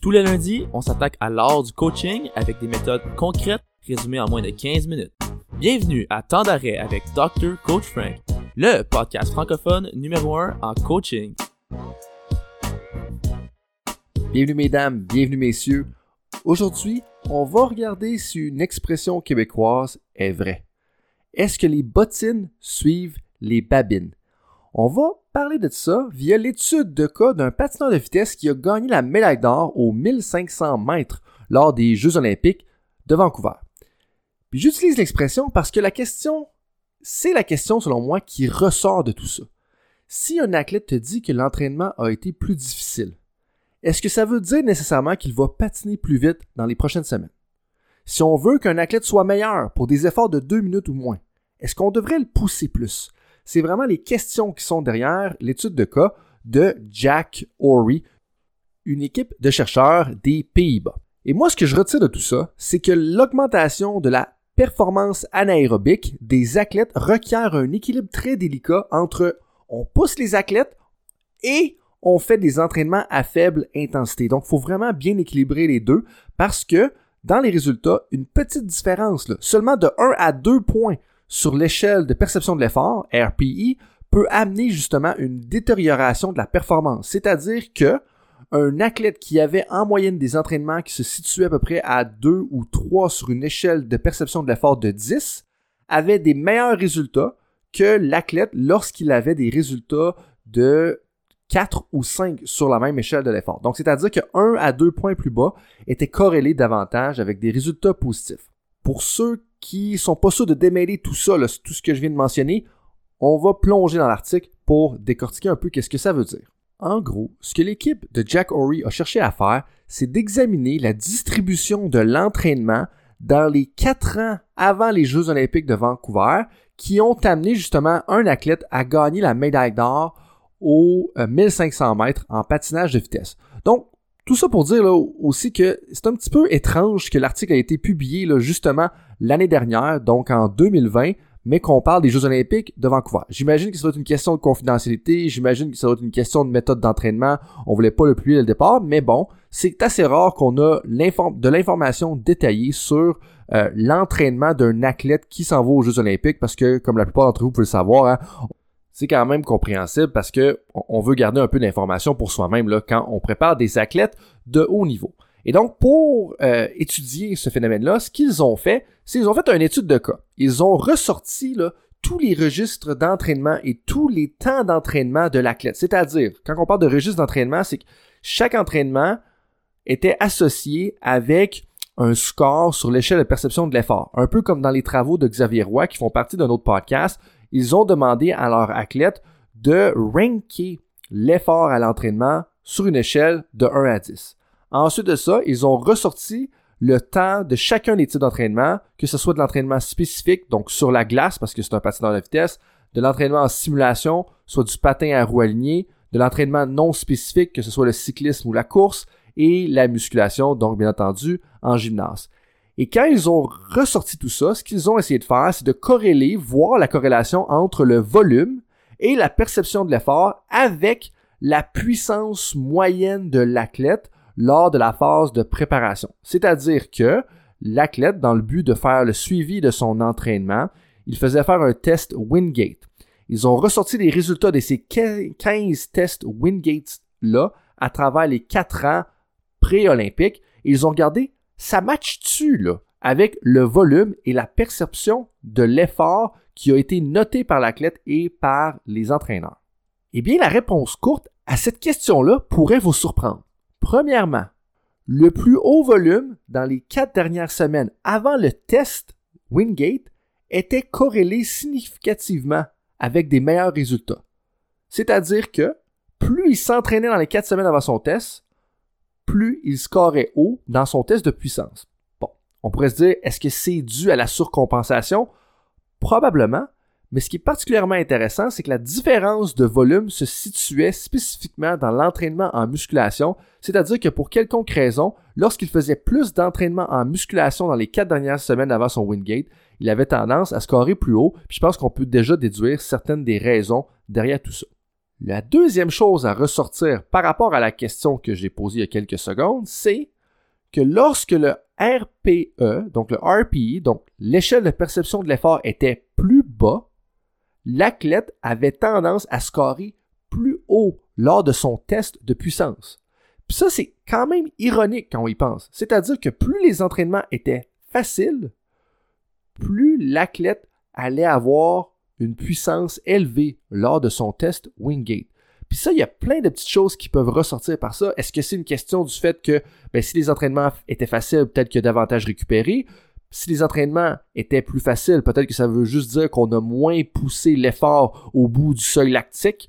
Tous les lundis, on s'attaque à l'art du coaching avec des méthodes concrètes résumées en moins de 15 minutes. Bienvenue à Temps d'arrêt avec Dr. Coach Frank, le podcast francophone numéro 1 en coaching. Bienvenue mesdames, bienvenue messieurs. Aujourd'hui, on va regarder si une expression québécoise est vraie. Est-ce que les bottines suivent les babines? On va parler de ça via l'étude de cas d'un patineur de vitesse qui a gagné la médaille d'or aux 1500 mètres lors des Jeux olympiques de Vancouver. Puis j'utilise l'expression parce que la question, c'est la question selon moi qui ressort de tout ça. Si un athlète te dit que l'entraînement a été plus difficile, est-ce que ça veut dire nécessairement qu'il va patiner plus vite dans les prochaines semaines? Si on veut qu'un athlète soit meilleur pour des efforts de deux minutes ou moins, est-ce qu'on devrait le pousser plus? C'est vraiment les questions qui sont derrière l'étude de cas de Jack Ory, une équipe de chercheurs des Pays-Bas. Et moi, ce que je retire de tout ça, c'est que l'augmentation de la performance anaérobique des athlètes requiert un équilibre très délicat entre on pousse les athlètes et on fait des entraînements à faible intensité. Donc, il faut vraiment bien équilibrer les deux parce que dans les résultats, une petite différence, seulement de 1 à 2 points sur l'échelle de perception de l'effort, RPE, peut amener justement une détérioration de la performance. C'est-à-dire que un athlète qui avait en moyenne des entraînements qui se situaient à peu près à 2 ou 3 sur une échelle de perception de l'effort de 10 avait des meilleurs résultats que l'athlète lorsqu'il avait des résultats de 4 ou 5 sur la même échelle de l'effort. Donc, c'est-à-dire que 1 à 2 points plus bas était corrélé davantage avec des résultats positifs. Pour ceux qui sont pas sûrs de démêler tout ça, tout ce que je viens de mentionner, on va plonger dans l'article pour décortiquer un peu qu'est-ce que ça veut dire. En gros, ce que l'équipe de Jack Ory a cherché à faire, c'est d'examiner la distribution de l'entraînement dans les quatre ans avant les Jeux olympiques de Vancouver qui ont amené justement un athlète à gagner la médaille d'or aux 1500 euh, mètres en patinage de vitesse. Donc, tout ça pour dire là, aussi que c'est un petit peu étrange que l'article a été publié là, justement l'année dernière, donc en 2020, mais qu'on parle des Jeux olympiques de Vancouver. J'imagine que ça doit être une question de confidentialité, j'imagine que ça doit être une question de méthode d'entraînement. On voulait pas le publier dès le départ, mais bon, c'est assez rare qu'on a de l'information détaillée sur euh, l'entraînement d'un athlète qui s'en va aux Jeux olympiques, parce que, comme la plupart d'entre vous peuvent le savoir, hein, c'est quand même compréhensible parce que on veut garder un peu d'information pour soi-même quand on prépare des athlètes de haut niveau. Et donc, pour euh, étudier ce phénomène-là, ce qu'ils ont fait, c'est qu'ils ont fait une étude de cas. Ils ont ressorti tous les registres d'entraînement et tous les temps d'entraînement de l'athlète. C'est-à-dire, quand on parle de registre d'entraînement, c'est que chaque entraînement était associé avec un score sur l'échelle de perception de l'effort. Un peu comme dans les travaux de Xavier Roy qui font partie d'un autre podcast ils ont demandé à leurs athlètes de ranker l'effort à l'entraînement sur une échelle de 1 à 10. Ensuite de ça, ils ont ressorti le temps de chacun des types d'entraînement, que ce soit de l'entraînement spécifique, donc sur la glace, parce que c'est un patineur de vitesse, de l'entraînement en simulation, soit du patin à roue alignée, de l'entraînement non spécifique, que ce soit le cyclisme ou la course, et la musculation, donc bien entendu en gymnase. Et quand ils ont ressorti tout ça, ce qu'ils ont essayé de faire, c'est de corréler, voir la corrélation entre le volume et la perception de l'effort avec la puissance moyenne de l'athlète lors de la phase de préparation. C'est-à-dire que l'athlète, dans le but de faire le suivi de son entraînement, il faisait faire un test Wingate. Ils ont ressorti les résultats de ces 15 tests Wingate-là à travers les 4 ans pré-olympiques. Ils ont regardé ça match-tu là, avec le volume et la perception de l'effort qui a été noté par l'athlète et par les entraîneurs? Eh bien, la réponse courte à cette question-là pourrait vous surprendre. Premièrement, le plus haut volume dans les quatre dernières semaines avant le test Wingate était corrélé significativement avec des meilleurs résultats. C'est-à-dire que plus il s'entraînait dans les quatre semaines avant son test, plus il scorait haut dans son test de puissance. Bon, on pourrait se dire, est-ce que c'est dû à la surcompensation? Probablement, mais ce qui est particulièrement intéressant, c'est que la différence de volume se situait spécifiquement dans l'entraînement en musculation, c'est-à-dire que pour quelconque raison, lorsqu'il faisait plus d'entraînement en musculation dans les quatre dernières semaines avant son Wingate, il avait tendance à scorer plus haut, puis je pense qu'on peut déjà déduire certaines des raisons derrière tout ça. La deuxième chose à ressortir par rapport à la question que j'ai posée il y a quelques secondes, c'est que lorsque le RPE, donc le RPE, donc l'échelle de perception de l'effort était plus bas, l'athlète avait tendance à scorer plus haut lors de son test de puissance. Puis ça, c'est quand même ironique quand on y pense. C'est-à-dire que plus les entraînements étaient faciles, plus l'athlète allait avoir une puissance élevée lors de son test Wingate. Puis ça, il y a plein de petites choses qui peuvent ressortir par ça. Est-ce que c'est une question du fait que ben, si les entraînements étaient faciles, peut-être qu'il y a davantage récupéré? Si les entraînements étaient plus faciles, peut-être que ça veut juste dire qu'on a moins poussé l'effort au bout du seuil lactique.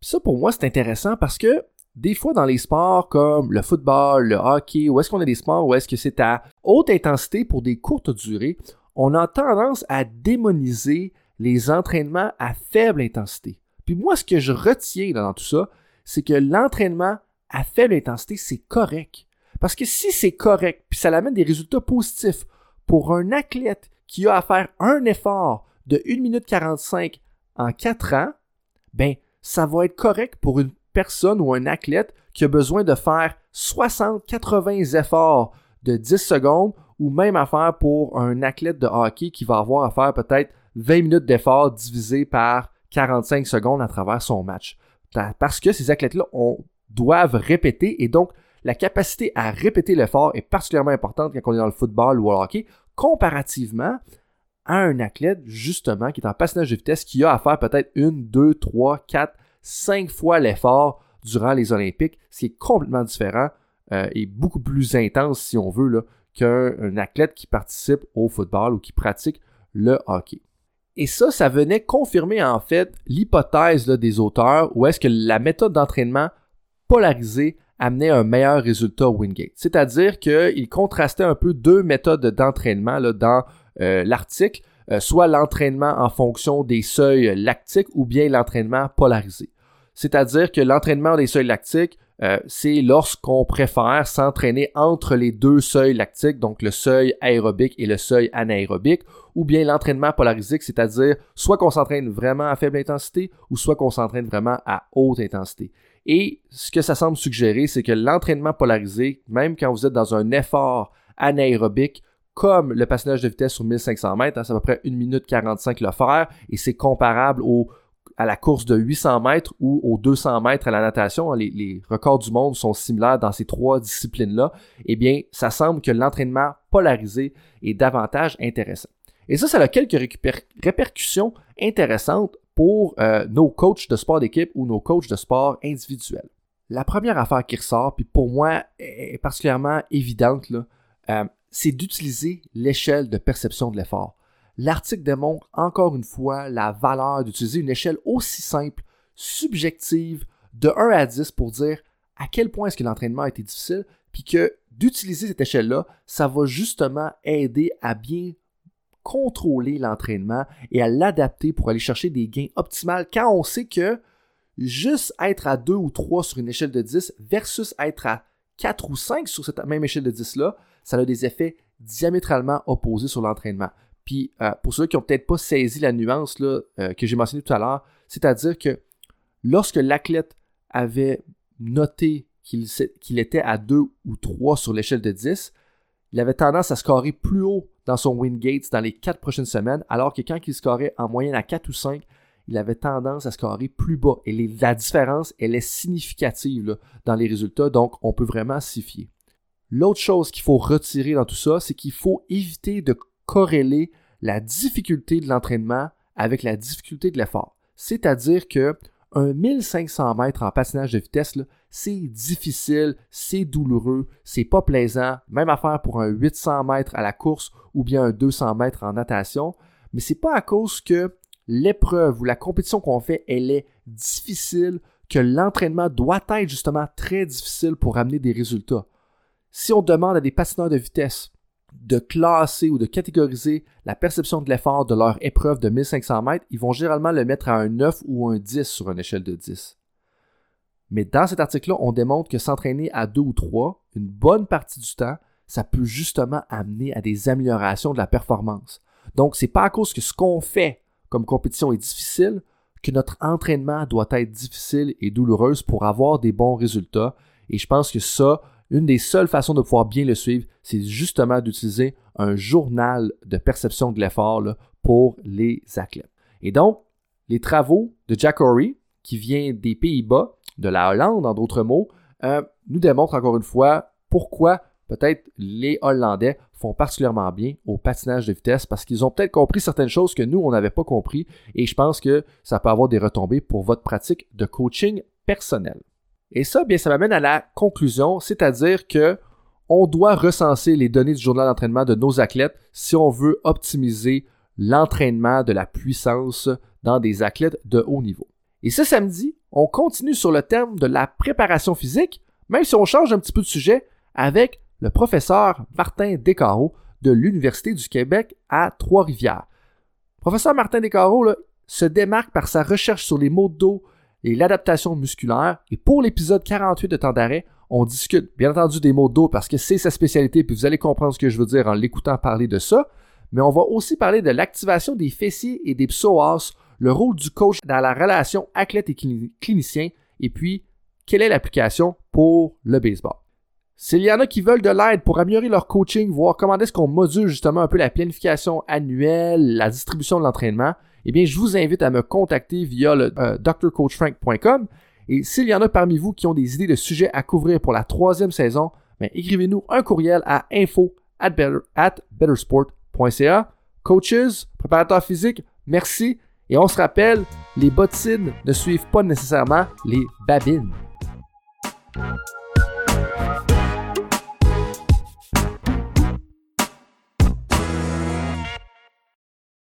Ça, pour moi, c'est intéressant parce que des fois dans les sports comme le football, le hockey, où est-ce qu'on a des sports où est-ce que c'est à haute intensité pour des courtes durées, on a tendance à démoniser les entraînements à faible intensité. Puis moi, ce que je retiens dans tout ça, c'est que l'entraînement à faible intensité, c'est correct. Parce que si c'est correct, puis ça amène des résultats positifs pour un athlète qui a à faire un effort de 1 minute 45 en 4 ans, ben, ça va être correct pour une personne ou un athlète qui a besoin de faire 60-80 efforts de 10 secondes ou même à faire pour un athlète de hockey qui va avoir à faire peut-être 20 minutes d'effort divisé par 45 secondes à travers son match. Parce que ces athlètes-là doivent répéter et donc la capacité à répéter l'effort est particulièrement importante quand on est dans le football ou au hockey, comparativement à un athlète justement qui est en patinage de vitesse qui a à faire peut-être une, deux, trois, quatre, cinq fois l'effort durant les Olympiques, ce qui est complètement différent euh, et beaucoup plus intense si on veut qu'un athlète qui participe au football ou qui pratique le hockey. Et ça, ça venait confirmer en fait l'hypothèse des auteurs où est-ce que la méthode d'entraînement polarisée amenait un meilleur résultat au Wingate. C'est-à-dire qu'il contrastait un peu deux méthodes d'entraînement dans euh, l'article, euh, soit l'entraînement en fonction des seuils lactiques ou bien l'entraînement polarisé. C'est-à-dire que l'entraînement des seuils lactiques, euh, c'est lorsqu'on préfère s'entraîner entre les deux seuils lactiques, donc le seuil aérobique et le seuil anaérobique, ou bien l'entraînement polarisé, c'est-à-dire soit qu'on s'entraîne vraiment à faible intensité ou soit qu'on s'entraîne vraiment à haute intensité. Et ce que ça semble suggérer, c'est que l'entraînement polarisé, même quand vous êtes dans un effort anaérobique, comme le passage de vitesse sur 1500 mètres, hein, c'est à peu près 1 minute 45 le faire, et c'est comparable au à la course de 800 mètres ou aux 200 mètres à la natation, hein, les, records du monde sont similaires dans ces trois disciplines-là, eh bien, ça semble que l'entraînement polarisé est davantage intéressant. Et ça, ça a quelques répercussions intéressantes pour euh, nos coachs de sport d'équipe ou nos coachs de sport individuels. La première affaire qui ressort, puis pour moi est particulièrement évidente, euh, c'est d'utiliser l'échelle de perception de l'effort. L'article démontre encore une fois la valeur d'utiliser une échelle aussi simple, subjective, de 1 à 10 pour dire à quel point est-ce que l'entraînement a été difficile, puis que d'utiliser cette échelle-là, ça va justement aider à bien contrôler l'entraînement et à l'adapter pour aller chercher des gains optimales quand on sait que juste être à 2 ou 3 sur une échelle de 10 versus être à 4 ou 5 sur cette même échelle de 10-là, ça a des effets diamétralement opposés sur l'entraînement. Puis euh, pour ceux qui n'ont peut-être pas saisi la nuance là, euh, que j'ai mentionnée tout à l'heure, c'est-à-dire que lorsque l'athlète avait noté qu'il était à 2 ou 3 sur l'échelle de 10, il avait tendance à scorer plus haut dans son win gates dans les 4 prochaines semaines, alors que quand il scorait en moyenne à 4 ou 5, il avait tendance à scorer plus bas. Et la différence, elle est significative dans les résultats, donc on peut vraiment s'y fier. L'autre chose qu'il faut retirer dans tout ça, c'est qu'il faut éviter de corréler la difficulté de l'entraînement avec la difficulté de l'effort. C'est-à-dire que un 1500 mètres en patinage de vitesse, c'est difficile, c'est douloureux, c'est pas plaisant. Même affaire pour un 800 mètres à la course ou bien un 200 mètres en natation. Mais c'est pas à cause que l'épreuve ou la compétition qu'on fait, elle est difficile, que l'entraînement doit être justement très difficile pour amener des résultats. Si on demande à des patineurs de vitesse de classer ou de catégoriser la perception de l'effort de leur épreuve de 1500 mètres, ils vont généralement le mettre à un 9 ou un 10 sur une échelle de 10. Mais dans cet article-là, on démontre que s'entraîner à 2 ou 3, une bonne partie du temps, ça peut justement amener à des améliorations de la performance. Donc, c'est pas à cause que ce qu'on fait comme compétition est difficile que notre entraînement doit être difficile et douloureux pour avoir des bons résultats. Et je pense que ça, une des seules façons de pouvoir bien le suivre, c'est justement d'utiliser un journal de perception de l'effort pour les athlètes. Et donc, les travaux de Jack Horry, qui vient des Pays-Bas, de la Hollande en d'autres mots, euh, nous démontrent encore une fois pourquoi peut-être les Hollandais font particulièrement bien au patinage de vitesse parce qu'ils ont peut-être compris certaines choses que nous, on n'avait pas compris et je pense que ça peut avoir des retombées pour votre pratique de coaching personnel. Et ça, bien, ça m'amène à la conclusion, c'est-à-dire que on doit recenser les données du journal d'entraînement de nos athlètes si on veut optimiser l'entraînement de la puissance dans des athlètes de haut niveau. Et ce samedi, on continue sur le thème de la préparation physique, même si on change un petit peu de sujet avec le professeur Martin Descarreaux de l'Université du Québec à Trois-Rivières. Professeur Martin Descarreaux se démarque par sa recherche sur les maux de dos et l'adaptation musculaire. Et pour l'épisode 48 de Temps d'arrêt, on discute bien entendu des maux de dos parce que c'est sa spécialité, puis vous allez comprendre ce que je veux dire en l'écoutant parler de ça. Mais on va aussi parler de l'activation des fessiers et des psoas, le rôle du coach dans la relation athlète et clinicien, et puis quelle est l'application pour le baseball? S'il y en a qui veulent de l'aide pour améliorer leur coaching, voir comment est-ce qu'on module justement un peu la planification annuelle, la distribution de l'entraînement, eh bien, je vous invite à me contacter via le euh, drcoachfrank.com. Et s'il y en a parmi vous qui ont des idées de sujets à couvrir pour la troisième saison, ben, écrivez-nous un courriel à info at, bettersport.ca. Coaches, préparateurs physiques, merci. Et on se rappelle, les bottines ne suivent pas nécessairement les babines.